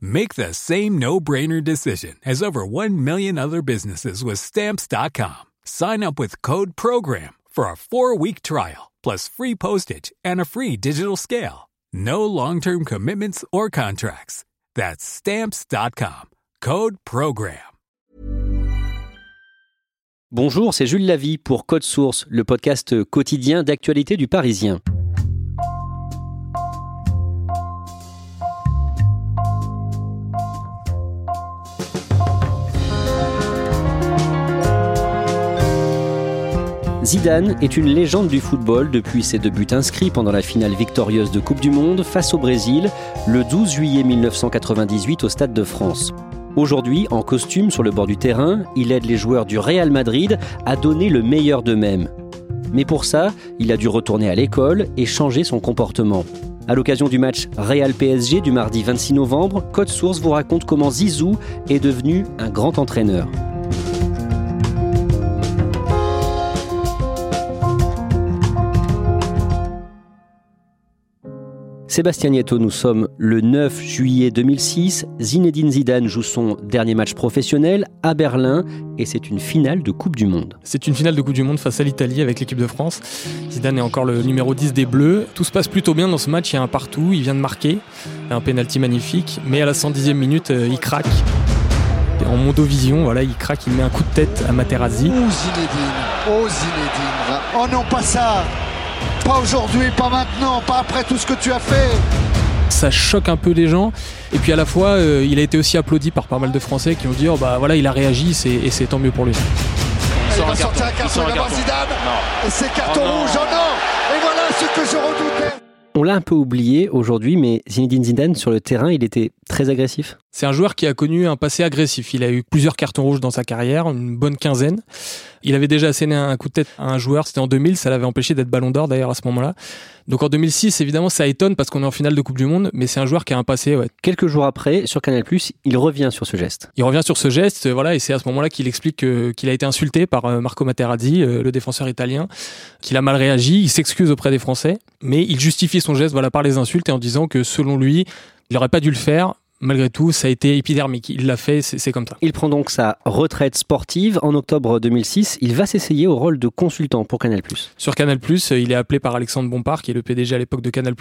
Make the same no-brainer decision as over 1 million other businesses with stamps.com. Sign up with code program for a 4-week trial plus free postage and a free digital scale. No long-term commitments or contracts. That's stamps.com. Code program. Bonjour, c'est Jules Lavie pour Code Source, le podcast quotidien d'actualité du Parisien. Zidane est une légende du football depuis ses deux buts inscrits pendant la finale victorieuse de Coupe du Monde face au Brésil le 12 juillet 1998 au Stade de France. Aujourd'hui, en costume sur le bord du terrain, il aide les joueurs du Real Madrid à donner le meilleur d'eux-mêmes. Mais pour ça, il a dû retourner à l'école et changer son comportement. À l'occasion du match Real PSG du mardi 26 novembre, Code Source vous raconte comment Zizou est devenu un grand entraîneur. Sébastien Nieto, nous sommes le 9 juillet 2006. Zinedine Zidane joue son dernier match professionnel à Berlin et c'est une finale de Coupe du Monde. C'est une finale de Coupe du Monde face à l'Italie avec l'équipe de France. Zidane est encore le numéro 10 des Bleus. Tout se passe plutôt bien dans ce match. Il y a un partout. Il vient de marquer un penalty magnifique. Mais à la 110e minute, euh, il craque. En mondovision, voilà, il craque, il met un coup de tête à Materazzi. Oh Zinedine, oh Zinedine, oh non pas ça pas aujourd'hui, pas maintenant, pas après tout ce que tu as fait. Ça choque un peu les gens. Et puis à la fois, euh, il a été aussi applaudi par pas mal de Français qui ont dit oh, bah voilà, il a réagi et c'est tant mieux pour lui. Il, va sortir un carton, il va Zidane. Et c'est carton oh rouge, oh non Et voilà ce que je redoutais. On l'a un peu oublié aujourd'hui, mais Zinedine Zidane sur le terrain, il était très agressif. C'est un joueur qui a connu un passé agressif. Il a eu plusieurs cartons rouges dans sa carrière, une bonne quinzaine. Il avait déjà asséné un coup de tête à un joueur, c'était en 2000, ça l'avait empêché d'être ballon d'or d'ailleurs à ce moment-là. Donc en 2006, évidemment, ça étonne parce qu'on est en finale de Coupe du Monde, mais c'est un joueur qui a un passé. Ouais. Quelques jours après, sur Canal+, il revient sur ce geste. Il revient sur ce geste, voilà, et c'est à ce moment-là qu'il explique qu'il a été insulté par euh, Marco Materazzi, euh, le défenseur italien, qu'il a mal réagi, il s'excuse auprès des Français, mais il justifie son geste voilà, par les insultes et en disant que selon lui, il n'aurait pas dû le faire, malgré tout, ça a été épidermique. Il l'a fait, c'est comme ça. Il prend donc sa retraite sportive. En octobre 2006, il va s'essayer au rôle de consultant pour Canal+. Sur Canal+, il est appelé par Alexandre Bompard, qui est le PDG à l'époque de Canal+.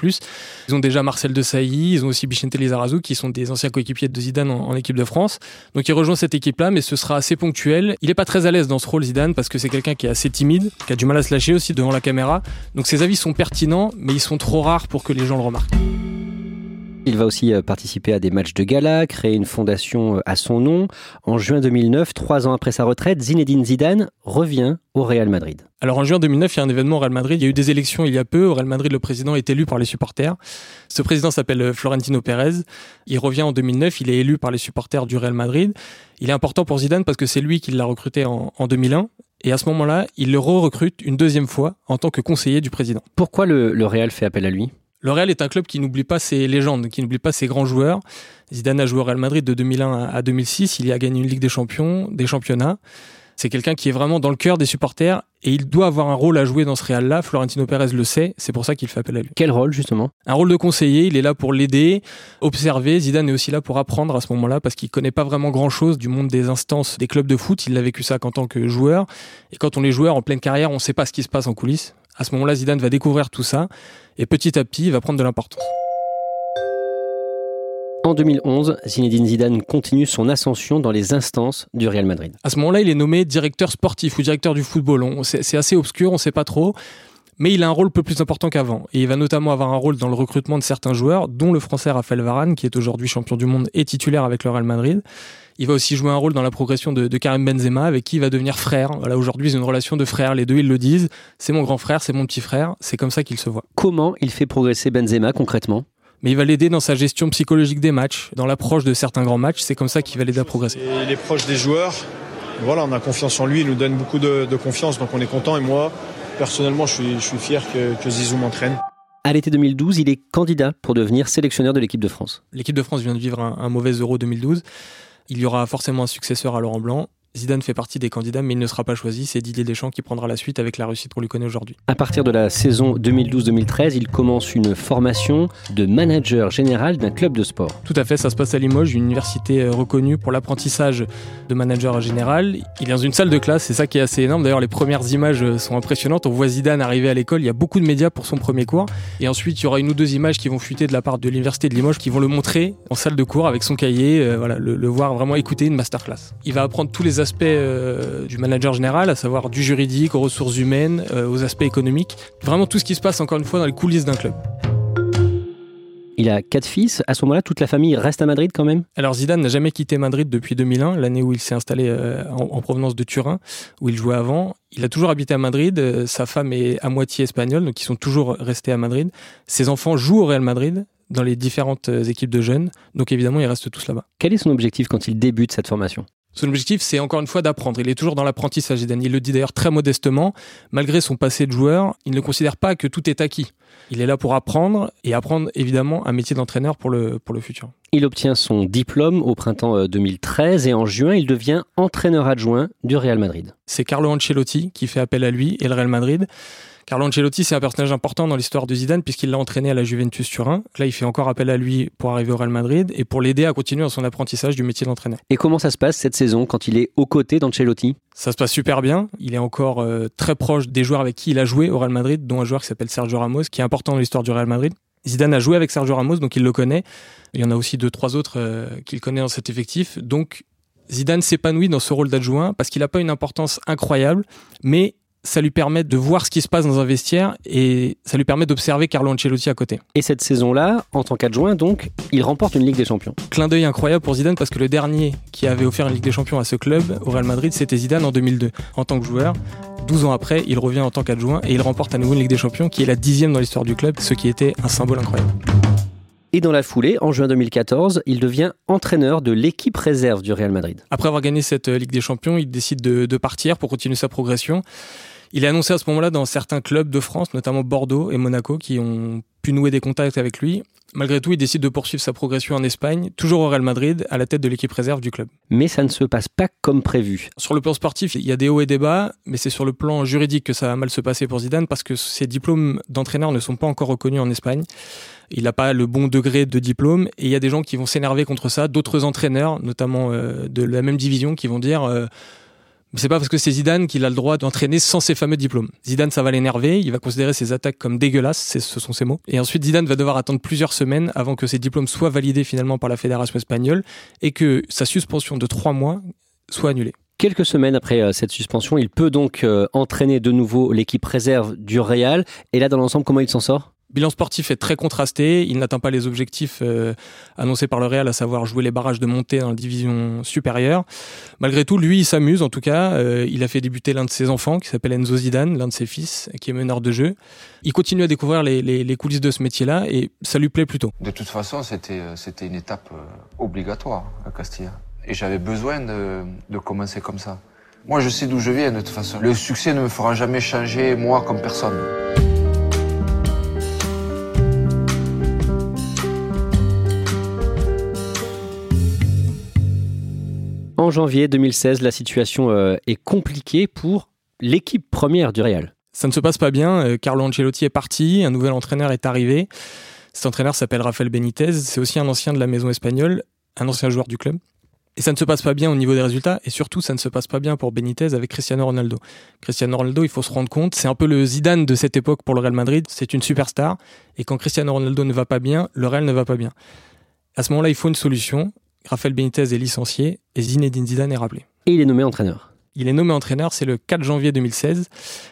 Ils ont déjà Marcel Desailly, ils ont aussi Bichente Lizarazu, qui sont des anciens coéquipiers de Zidane en, équipe de France. Donc il rejoint cette équipe-là, mais ce sera assez ponctuel. Il n'est pas très à l'aise dans ce rôle, Zidane, parce que c'est quelqu'un qui est assez timide, qui a du mal à se lâcher aussi devant la caméra. Donc ses avis sont pertinents, mais ils sont trop rares pour que les gens le remarquent. Il va aussi euh, participer à des matchs de gala, créer une fondation euh, à son nom. En juin 2009, trois ans après sa retraite, Zinedine Zidane revient au Real Madrid. Alors en juin 2009, il y a un événement au Real Madrid. Il y a eu des élections il y a peu. Au Real Madrid, le président est élu par les supporters. Ce président s'appelle euh, Florentino Pérez. Il revient en 2009. Il est élu par les supporters du Real Madrid. Il est important pour Zidane parce que c'est lui qui l'a recruté en, 2001. Et à ce moment-là, il le re-recrute une deuxième fois en tant que conseiller du président. Pourquoi le, le Real fait appel à lui? Le Real est un club qui n'oublie pas ses légendes, qui n'oublie pas ses grands joueurs. Zidane a joué au Real Madrid de 2001 à 2006. Il y a gagné une Ligue des Champions, des championnats. C'est quelqu'un qui est vraiment dans le cœur des supporters et il doit avoir un rôle à jouer dans ce Real-là. Florentino Pérez le sait, c'est pour ça qu'il fait appel à lui. Quel rôle justement? Un rôle de conseiller, il est là pour l'aider, observer. Zidane est aussi là pour apprendre à ce moment-là parce qu'il connaît pas vraiment grand-chose du monde des instances des clubs de foot. Il a vécu ça qu'en tant que joueur. Et quand on est joueur en pleine carrière, on ne sait pas ce qui se passe en coulisses. À ce moment-là, Zidane va découvrir tout ça et petit à petit, il va prendre de l'importance. En 2011, Zinedine Zidane continue son ascension dans les instances du Real Madrid. À ce moment-là, il est nommé directeur sportif ou directeur du football. C'est assez obscur, on ne sait pas trop. Mais il a un rôle peu plus important qu'avant. Et il va notamment avoir un rôle dans le recrutement de certains joueurs, dont le français Raphaël Varane, qui est aujourd'hui champion du monde et titulaire avec le Real Madrid. Il va aussi jouer un rôle dans la progression de, Karim Benzema, avec qui il va devenir frère. Voilà, aujourd'hui, ils ont une relation de frère. Les deux, ils le disent. C'est mon grand frère, c'est mon petit frère. C'est comme ça qu'ils se voient. Comment il fait progresser Benzema concrètement? Mais il va l'aider dans sa gestion psychologique des matchs, dans l'approche de certains grands matchs. C'est comme ça qu'il va l'aider à progresser. il est proche des joueurs. Voilà, on a confiance en lui, il nous donne beaucoup de, confiance, donc on est content. Et moi, personnellement, je suis, je suis fier que, que Zizou m'entraîne. À l'été 2012, il est candidat pour devenir sélectionneur de l'équipe de France. L'équipe de France vient de vivre un, un mauvais Euro 2012. Il y aura forcément un successeur à Laurent Blanc. Zidane fait partie des candidats, mais il ne sera pas choisi. C'est Didier Deschamps qui prendra la suite avec la réussite qu'on lui connaît aujourd'hui. À partir de la saison 2012-2013, il commence une formation de manager général d'un club de sport. Tout à fait, ça se passe à Limoges, une université euh, reconnue pour l'apprentissage de manager général. Il est dans une salle de classe, c'est ça qui est assez énorme. D'ailleurs, les premières images euh, sont impressionnantes. On voit Zidane arriver à l'école, il y a beaucoup de médias pour son premier cours. Et ensuite, il y aura une ou deux images qui vont fuiter de la part de l'université de Limoges qui vont le montrer en salle de cours avec son cahier, euh, voilà, le, le, voir vraiment écouter une masterclass. Il va apprendre tous les aspects euh, du manager général, à savoir du juridique aux ressources humaines, euh, aux aspects économiques. Vraiment tout ce qui se passe encore une fois dans les coulisses d'un club. Il a quatre fils. À ce moment-là, toute la famille reste à Madrid quand même? Alors Zidane n'a jamais quitté Madrid depuis 2001, l'année où il s'est installé euh, en, provenance de Turin, où il jouait avant. Il a toujours habité à Madrid. Sa femme est à moitié espagnole, donc ils sont toujours restés à Madrid. Ses enfants jouent au Real Madrid dans les différentes équipes de jeunes, donc évidemment ils restent tous là-bas. Quel est son objectif quand il débute cette formation? Son objectif, c'est encore une fois d'apprendre. Il est toujours dans l'apprentissage. Il le dit d'ailleurs très modestement. Malgré son passé de joueur, il ne considère pas que tout est acquis. Il est là pour apprendre et apprendre évidemment un métier d'entraîneur pour le, pour le futur. Il obtient son diplôme au printemps 2013 euh, et en juin, il devient entraîneur adjoint du Real Madrid. C'est Carlo Ancelotti qui fait appel à lui et le Real Madrid. Carlo Ancelotti, c'est un personnage important dans l'histoire de Zidane puisqu'il l'a entraîné à la Juventus Turin. Là, il fait encore appel à lui pour arriver au Real Madrid et pour l'aider à continuer dans son apprentissage du métier d'entraîneur. Et comment ça se passe cette saison quand il est aux côtés d'Ancelotti? Ça se passe super bien. Il est encore euh, très proche des joueurs avec qui il a joué au Real Madrid, dont un joueur qui s'appelle Sergio Ramos, qui est important dans l'histoire du Real Madrid. Zidane a joué avec Sergio Ramos, donc il le connaît. Il y en a aussi deux, trois autres euh, qu'il connaît dans cet effectif. Donc Zidane s'épanouit dans ce rôle d'adjoint parce qu'il n'a pas une importance incroyable, mais ça lui permet de voir ce qui se passe dans un vestiaire et ça lui permet d'observer Carlo Ancelotti à côté. Et cette saison-là, en tant qu'adjoint, donc, il remporte une Ligue des Champions. Clin d'œil incroyable pour Zidane parce que le dernier qui avait offert une Ligue des Champions à ce club, au Real Madrid, c'était Zidane en 2002, en tant que joueur. 12 ans après, il revient en tant qu'adjoint et il remporte à nouveau une Ligue des Champions qui est la dixième dans l'histoire du club, ce qui était un symbole incroyable. Et dans la foulée, en juin 2014, il devient entraîneur de l'équipe réserve du Real Madrid. Après avoir gagné cette Ligue des Champions, il décide de, de partir pour continuer sa progression. Il est annoncé à ce moment-là dans certains clubs de France, notamment Bordeaux et Monaco, qui ont pu nouer des contacts avec lui. Malgré tout, il décide de poursuivre sa progression en Espagne, toujours au Real Madrid, à la tête de l'équipe réserve du club. Mais ça ne se passe pas comme prévu. Sur le plan sportif, il y a des hauts et des bas, mais c'est sur le plan juridique que ça va mal se passer pour Zidane parce que ses diplômes d'entraîneur ne sont pas encore reconnus en Espagne. Il n'a pas le bon degré de diplôme et il y a des gens qui vont s'énerver contre ça, d'autres entraîneurs, notamment euh, de la même division, qui vont dire... Euh, c'est pas parce que c'est Zidane qu'il a le droit d'entraîner sans ses fameux diplômes. Zidane, ça va l'énerver, il va considérer ses attaques comme dégueulasses, ce sont ses mots. Et ensuite, Zidane va devoir attendre plusieurs semaines avant que ses diplômes soient validés finalement par la fédération espagnole et que sa suspension de trois mois soit annulée. Quelques semaines après euh, cette suspension, il peut donc euh, entraîner de nouveau l'équipe réserve du Real. Et là, dans l'ensemble, comment il s'en sort? Bilan sportif est très contrasté. Il n'atteint pas les objectifs euh, annoncés par le Real, à savoir jouer les barrages de montée dans la division supérieure. Malgré tout, lui, il s'amuse en tout cas. Euh, il a fait débuter l'un de ses enfants, qui s'appelle Enzo Zidane, l'un de ses fils, qui est meneur de jeu. Il continue à découvrir les, coulisses de ce métier-là et ça lui plaît plutôt. De toute façon, c'était euh, une étape obligatoire à Castilla. Et j'avais besoin de, de commencer comme ça. Moi, je sais d'où je viens de toute façon. Le succès ne me fera jamais changer, moi, comme personne. En janvier 2016, la situation euh, est compliquée pour l'équipe première du Real. Ça ne se passe pas bien. Euh, Carlo Ancelotti est parti, un nouvel entraîneur est arrivé. Cet entraîneur s'appelle Rafael Benitez. C'est aussi un ancien de la maison espagnole, un ancien joueur du club. Et ça ne se passe pas bien au niveau des résultats, et surtout ça ne se passe pas bien pour Benitez avec Cristiano Ronaldo. Cristiano Ronaldo, il faut se rendre compte, c'est un peu le Zidane de cette époque pour le Real Madrid, c'est une superstar, et quand Cristiano Ronaldo ne va pas bien, le Real ne va pas bien. À ce moment-là, il faut une solution. Raphaël Benitez est licencié et Zinedine Zidane est rappelé. Et il est nommé entraîneur. Il est nommé entraîneur, c'est le 4 janvier 2016.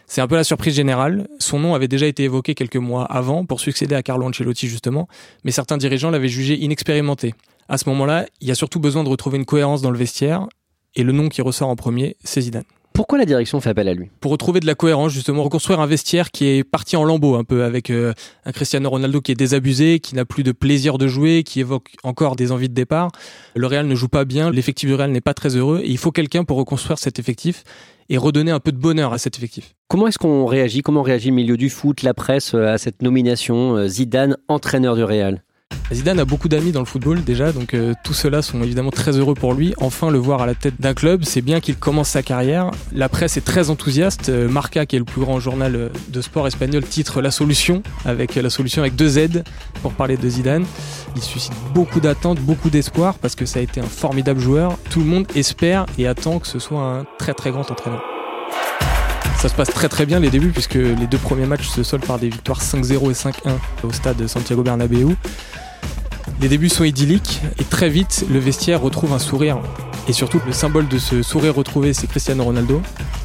C'est un peu la surprise générale. Son nom avait déjà été évoqué quelques mois avant pour succéder à Carlo Ancelotti justement, mais certains dirigeants l'avaient jugé inexpérimenté. À ce moment-là, il y a surtout besoin de retrouver une cohérence dans le vestiaire, et le nom qui ressort en premier, c'est Zidane. Pourquoi la direction fait appel à lui Pour retrouver de la cohérence, justement, reconstruire un vestiaire qui est parti en lambeaux un peu, avec euh, un Cristiano Ronaldo qui est désabusé, qui n'a plus de plaisir de jouer, qui évoque encore des envies de départ. Le Real ne joue pas bien, l'effectif du Real n'est pas très heureux, et il faut quelqu'un pour reconstruire cet effectif et redonner un peu de bonheur à cet effectif. Comment est-ce qu'on réagit? Comment réagit le milieu du foot, la presse euh, à cette nomination euh, Zidane, entraîneur du Real? Zidane a beaucoup d'amis dans le football déjà, donc euh, tous ceux-là sont évidemment très heureux pour lui. Enfin, le voir à la tête d'un club, c'est bien qu'il commence sa carrière. La presse est très enthousiaste. Euh, Marca, qui est le plus grand journal euh, de sport espagnol, titre La Solution, avec la solution avec deux Z pour parler de Zidane. Il suscite beaucoup d'attentes, beaucoup d'espoir, parce que ça a été un formidable joueur. Tout le monde espère et attend que ce soit un très très grand entraîneur. Ça se passe très très bien les débuts puisque les deux premiers matchs se soldent par des victoires 5-0 et 5-1 au stade Santiago Bernabéu. Les débuts sont idylliques et très vite le vestiaire retrouve un sourire. Et surtout le symbole de ce sourire retrouvé c'est Cristiano Ronaldo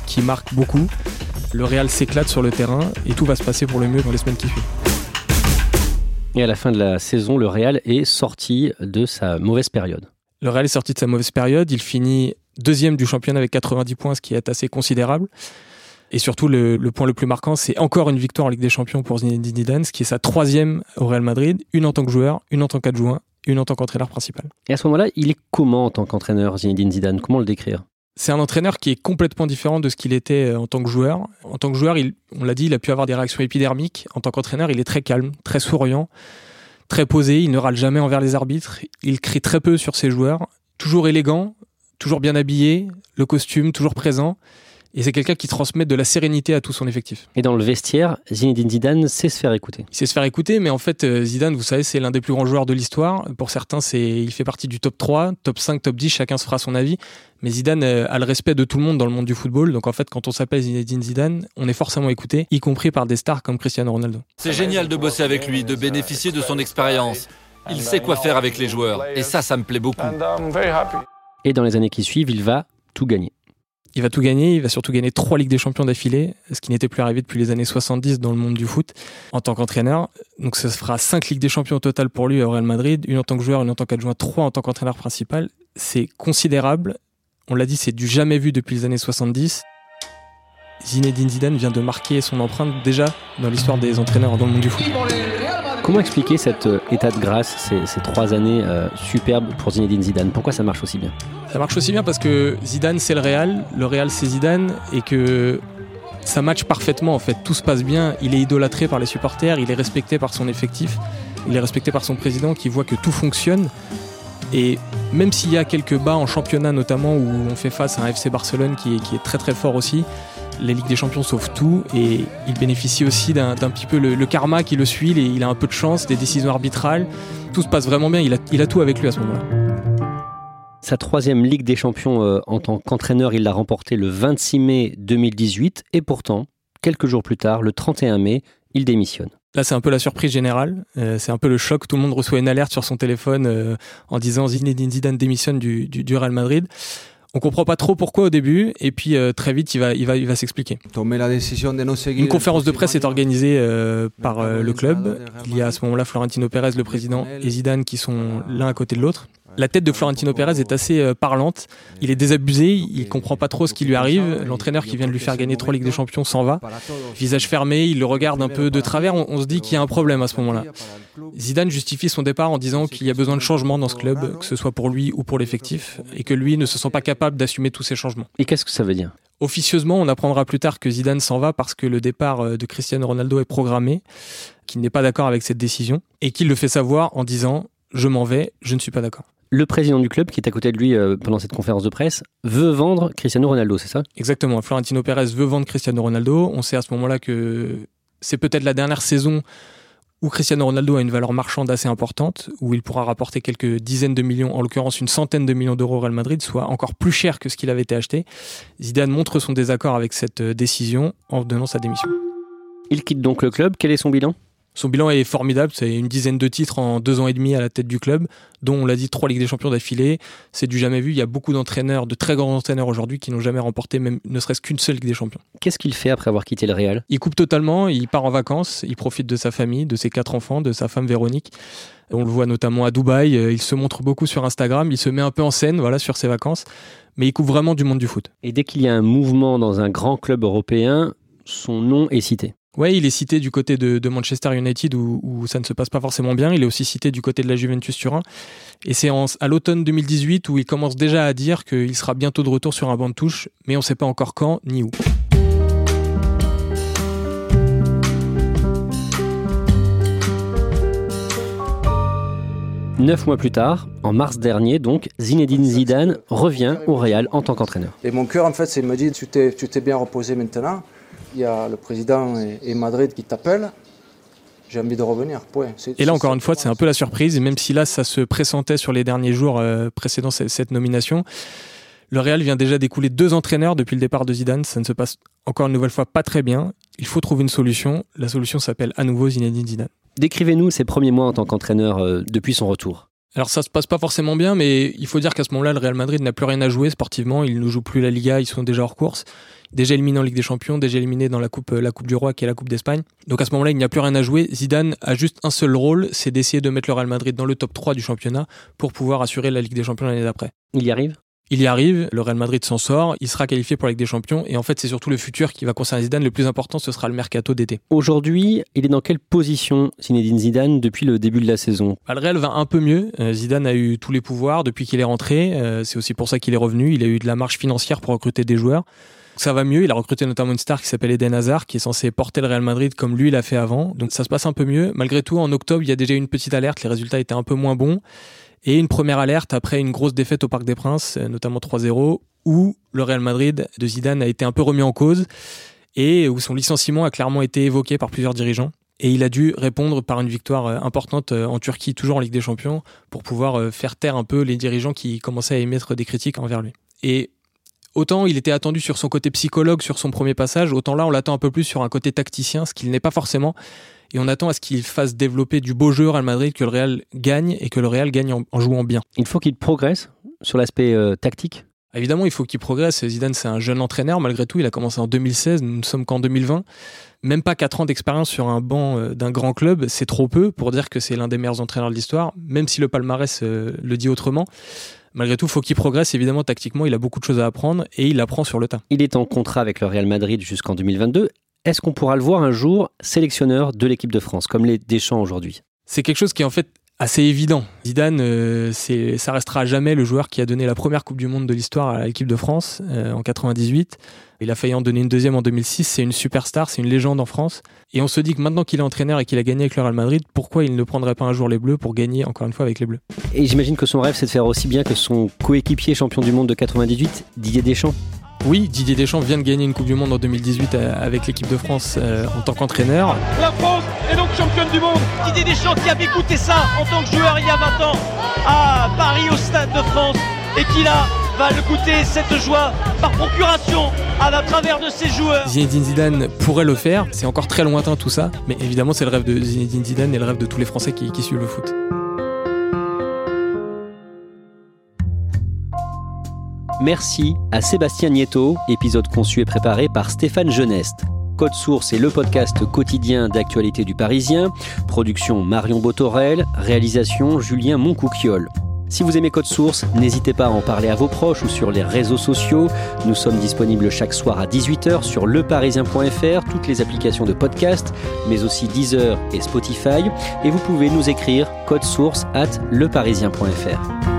qui marque beaucoup. Le Real s'éclate sur le terrain et tout va se passer pour le mieux dans les semaines qui suivent. Et à la fin de la saison, le Real est sorti de sa mauvaise période. Le Real est sorti de sa mauvaise période, il finit deuxième du championnat avec 90 points, ce qui est assez considérable. Et surtout, le, le, point le plus marquant, c'est encore une victoire en Ligue des Champions pour Zinedine Zidane, qui est sa troisième au Real Madrid, une en tant que joueur, une en tant qu'adjoint, une en tant qu'entraîneur principal. Et à ce moment-là, il est comment en tant qu'entraîneur, Zinedine Zidane? Comment le décrire? C'est un entraîneur qui est complètement différent de ce qu'il était euh, en tant que joueur. En tant que joueur, il, on l'a dit, il a pu avoir des réactions épidermiques. En tant qu'entraîneur, il est très calme, très souriant, très posé. Il ne râle jamais envers les arbitres. Il crie très peu sur ses joueurs. Toujours élégant, toujours bien habillé, le costume toujours présent. Et c'est quelqu'un qui transmet de la sérénité à tout son effectif. Et dans le vestiaire, Zinedine Zidane sait se faire écouter. Il sait se faire écouter, mais en fait, euh, Zidane, vous savez, c'est l'un des plus grands joueurs de l'histoire. Pour certains, c'est, il fait partie du top 3, top 5, top 10, chacun se fera son avis. Mais Zidane euh, a le respect de tout le monde dans le monde du football. Donc en fait, quand on s'appelle Zinedine Zidane, on est forcément écouté, y compris par des stars comme Cristiano Ronaldo. C'est génial de bosser avec lui, de bénéficier de son expérience. Il sait quoi faire avec les joueurs. Et ça, ça me plaît beaucoup. Et dans les années qui suivent, il va tout gagner. Il va tout gagner, il va surtout gagner trois Ligues des Champions d'affilée, ce qui n'était plus arrivé depuis les années 70 dans le monde du foot en tant qu'entraîneur. Donc ça fera cinq Ligues des Champions au total pour lui au Real Madrid, une en tant que joueur, une en tant qu'adjoint, trois en tant qu'entraîneur principal. C'est considérable. On l'a dit, c'est du jamais vu depuis les années 70. Zinedine Zidane vient de marquer son empreinte déjà dans l'histoire des entraîneurs dans le monde du foot. Comment expliquer cet euh, état de grâce, ces, trois années euh, superbes pour Zinedine Zidane? Pourquoi ça marche aussi bien? Ça marche aussi bien parce que Zidane c'est le Real, le Real c'est Zidane et que ça match parfaitement en fait. Tout se passe bien, il est idolâtré par les supporters, il est respecté par son effectif, il est respecté par son président qui voit que tout fonctionne. Et même s'il y a quelques bas en championnat notamment où on fait face à un FC Barcelone qui est très très fort aussi, les Ligues des Champions sauvent tout et il bénéficie aussi d'un petit peu le, le, karma qui le suit, il, il a un peu de chance, des décisions arbitrales, tout se passe vraiment bien, il a, il a tout avec lui à ce moment-là. Sa troisième Ligue des Champions euh, en tant qu'entraîneur, il l'a remportée le 26 mai 2018 et pourtant, quelques jours plus tard, le 31 mai, il démissionne. Là, c'est un peu la surprise générale. Euh, c'est un peu le choc. Tout le monde reçoit une alerte sur son téléphone euh, en disant Zinedine Zidane démissionne du, du, du Real Madrid. On comprend pas trop pourquoi au début, et puis euh, très vite il va, il va, il va s'expliquer. Une conférence de presse est organisée euh, par euh, le club. Il y a à ce moment-là Florentino Pérez, le président, et Zidane qui sont l'un à côté de l'autre. La tête de Florentino Pérez est assez euh, parlante. Il est désabusé, il comprend pas trop ce qui lui arrive. L'entraîneur qui vient de lui faire gagner trois Ligues des Champions s'en va. Visage fermé, il le regarde un peu de travers. On, on se dit qu'il y a un problème à ce moment-là. Zidane justifie son départ en disant qu'il y a besoin de changements dans ce club, que ce soit pour lui ou pour l'effectif, et que lui ne se sent pas capable d'assumer tous ces changements. Et qu'est-ce que ça veut dire? Officieusement, on apprendra plus tard que Zidane s'en va parce que le départ euh, de Cristiano Ronaldo est programmé, qu'il n'est pas d'accord avec cette décision, et qu'il le fait savoir en disant je m'en vais, je ne suis pas d'accord. Le président du club, qui est à côté de lui euh, pendant cette conférence de presse, veut vendre Cristiano Ronaldo, c'est ça? Exactement. Florentino Pérez veut vendre Cristiano Ronaldo. On sait à ce moment-là que c'est peut-être la dernière saison où Cristiano Ronaldo a une valeur marchande assez importante, où il pourra rapporter quelques dizaines de millions, en l'occurrence une centaine de millions d'euros au Real Madrid, soit encore plus cher que ce qu'il avait été acheté. Zidane montre son désaccord avec cette décision en donnant sa démission. Il quitte donc le club. Quel est son bilan? Son bilan est formidable, c'est une dizaine de titres en deux ans et demi à la tête du club, dont on l'a dit trois Ligues des Champions d'affilée. C'est du jamais vu. Il y a beaucoup d'entraîneurs, de très grands entraîneurs aujourd'hui qui n'ont jamais remporté même ne serait-ce qu'une seule Ligue des Champions. Qu'est-ce qu'il fait après avoir quitté le Real? Il coupe totalement, il part en vacances, il profite de sa famille, de ses quatre enfants, de sa femme Véronique. On le voit notamment à Dubaï, euh, il se montre beaucoup sur Instagram, il se met un peu en scène voilà, sur ses vacances, mais il coupe vraiment du monde du foot. Et dès qu'il y a un mouvement dans un grand club européen, son nom est cité. Ouais, il est cité du côté de, Manchester United où, ça ne se passe pas forcément bien. Il est aussi cité du côté de la Juventus Turin. Et c'est à l'automne 2018 où il commence déjà à dire qu'il sera bientôt de retour sur un banc de touche, mais on ne sait pas encore quand ni où. Neuf mois plus tard, en mars dernier, donc, Zinedine Zidane revient au Real en tant qu'entraîneur. Et mon cœur, en fait, c'est me dit tu t'es bien reposé maintenant il y a le président et, Madrid qui t'appellent, j'ai envie de revenir. Et là, encore une fois, c'est un peu la surprise. Même si là, ça se pressentait sur les derniers jours euh, précédant cette, nomination, le Real vient déjà d'écouler deux entraîneurs depuis le départ de Zidane. Ça ne se passe encore une nouvelle fois pas très bien. Il faut trouver une solution. La solution s'appelle à nouveau Zinedine Zidane. Décrivez-nous ses premiers mois en tant qu'entraîneur euh, depuis son retour. Alors ça se passe pas forcément bien, mais il faut dire qu'à ce moment-là, le Real Madrid n'a plus rien à jouer sportivement. Il ne joue plus la Liga, ils sont déjà hors course déjà éliminé en Ligue des Champions, déjà éliminé dans la Coupe, la coupe du Roi qui est la Coupe d'Espagne. Donc à ce moment-là, il n'y a plus rien à jouer. Zidane a juste un seul rôle, c'est d'essayer de mettre le Real Madrid dans le top 3 du championnat pour pouvoir assurer la Ligue des Champions l'année d'après. Il y arrive? Il y arrive, le Real Madrid s'en sort, il sera qualifié pour la Ligue des Champions et en fait c'est surtout le futur qui va concerner Zidane. Le plus important ce sera le mercato d'été. Aujourd'hui, il est dans quelle position Zinedine Zidane depuis le début de la saison? Bah, Le Real va un peu mieux. Euh, Zidane a eu tous les pouvoirs depuis qu'il est rentré. Euh, c'est aussi pour ça qu'il est revenu. Il a eu de la marge financière pour recruter des joueurs ça va mieux. Il a recruté notamment une star qui s'appelle Eden Hazard, qui est censé porter le Real Madrid comme lui l'a fait avant. Donc ça se passe un peu mieux. Malgré tout, en octobre, il y a déjà eu une petite alerte. Les résultats étaient un peu moins bons. Et une première alerte après une grosse défaite au Parc des Princes, euh, notamment 3-0, où le Real Madrid de Zidane a été un peu remis en cause et où son licenciement a clairement été évoqué par plusieurs dirigeants. Et il a dû répondre par une victoire euh, importante euh, en Turquie, toujours en Ligue des Champions, pour pouvoir faire taire un peu les dirigeants qui commençaient à émettre des critiques envers lui. Et Autant il était attendu sur son côté psychologue sur son premier passage, autant là on l'attend un peu plus sur un côté tacticien, ce qu'il n'est pas forcément. Et on attend à ce qu'il fasse développer du beau jeu au Real Madrid, que le Real gagne et que le Real gagne en, jouant bien. Il faut qu'il progresse sur l'aspect euh, tactique Évidemment, il faut qu'il progresse. Zidane, c'est un jeune entraîneur, malgré tout. Il a commencé en 2016, nous ne sommes qu'en 2020. Même pas 4 ans d'expérience sur un banc euh, d'un grand club, c'est trop peu pour dire que c'est l'un des meilleurs entraîneurs de l'histoire, même si le palmarès euh, le dit autrement malgré tout, faut qu'il progresse. Évidemment, tactiquement, il a beaucoup de choses à apprendre et il apprend sur le tas. Il est en contrat avec le Real Madrid jusqu'en 2022. Est-ce qu'on pourra le voir un jour sélectionneur de l'équipe de France, comme les Deschamps aujourd'hui? C'est quelque chose qui est en fait assez évident. Zidane, euh, ça restera jamais le joueur qui a donné la première Coupe du Monde de l'histoire à l'équipe de France euh, en 98. Il a failli en donner une deuxième en 2006. C'est une superstar, c'est une légende en France. Et on se dit que maintenant qu'il est entraîneur et qu'il a gagné avec le Real Madrid, pourquoi il ne prendrait pas un jour les Bleus pour gagner encore une fois avec les Bleus? Et j'imagine que son rêve, c'est de faire aussi bien que son coéquipier champion du monde de 98, Didier Deschamps. Oui, Didier Deschamps vient de gagner une Coupe du Monde en 2018 euh, avec l'équipe de France euh, en tant qu'entraîneur. La France est donc championne du monde. Didier Deschamps qui avait goûté ça en tant que joueur il y a 20 ans à Paris au Stade de France et qui là va le goûter cette joie par procuration à travers de ses joueurs. Zinedine Zidane pourrait le faire, c'est encore très lointain tout ça, mais évidemment c'est le rêve de Zinedine Zidane et le rêve de tous les Français qui, qui suivent le foot. Merci à Sébastien Nieto, épisode conçu et préparé par Stéphane Geneste. Code Source est le podcast quotidien d'actualité du Parisien. Production Marion Botorel, réalisation Julien Moncouquiole. Si vous aimez Code Source, n'hésitez pas à en parler à vos proches ou sur les réseaux sociaux. Nous sommes disponibles chaque soir à 18h sur leparisien.fr, toutes les applications de podcast, mais aussi Deezer et Spotify. Et vous pouvez nous écrire code source at leparisien.fr.